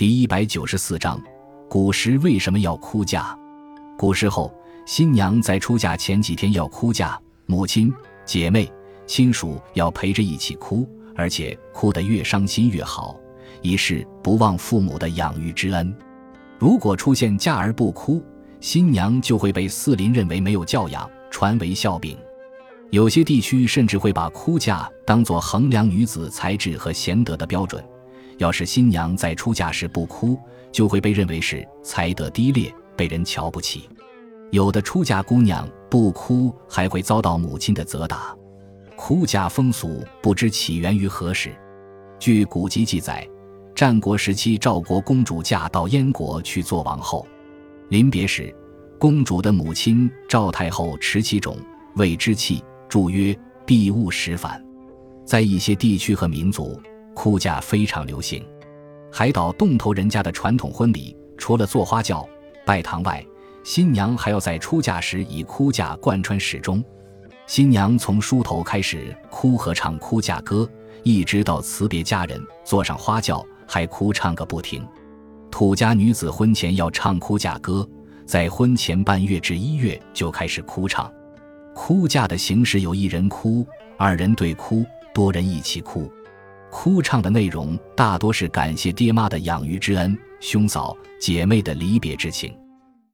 第一百九十四章，古时为什么要哭嫁？古时候，新娘在出嫁前几天要哭嫁，母亲、姐妹、亲属要陪着一起哭，而且哭得越伤心越好，以示不忘父母的养育之恩。如果出现嫁而不哭，新娘就会被四邻认为没有教养，传为笑柄。有些地区甚至会把哭嫁当作衡量女子才智和贤德的标准。要是新娘在出嫁时不哭，就会被认为是才德低劣，被人瞧不起。有的出嫁姑娘不哭，还会遭到母亲的责打。哭嫁风俗不知起源于何时。据古籍记载，战国时期赵国公主嫁到燕国去做王后，临别时，公主的母亲赵太后持其冢为之泣。祝曰：“必勿使反。”在一些地区和民族，哭嫁非常流行。海岛洞头人家的传统婚礼，除了做花轿、拜堂外，新娘还要在出嫁时以哭嫁贯穿始终。新娘从梳头开始哭和唱哭嫁歌，一直到辞别家人，坐上花轿还哭唱个不停。土家女子婚前要唱哭嫁歌，在婚前半月至一月就开始哭唱。哭嫁的形式有一人哭、二人对哭、多人一起哭。哭唱的内容大多是感谢爹妈的养育之恩、兄嫂姐妹的离别之情。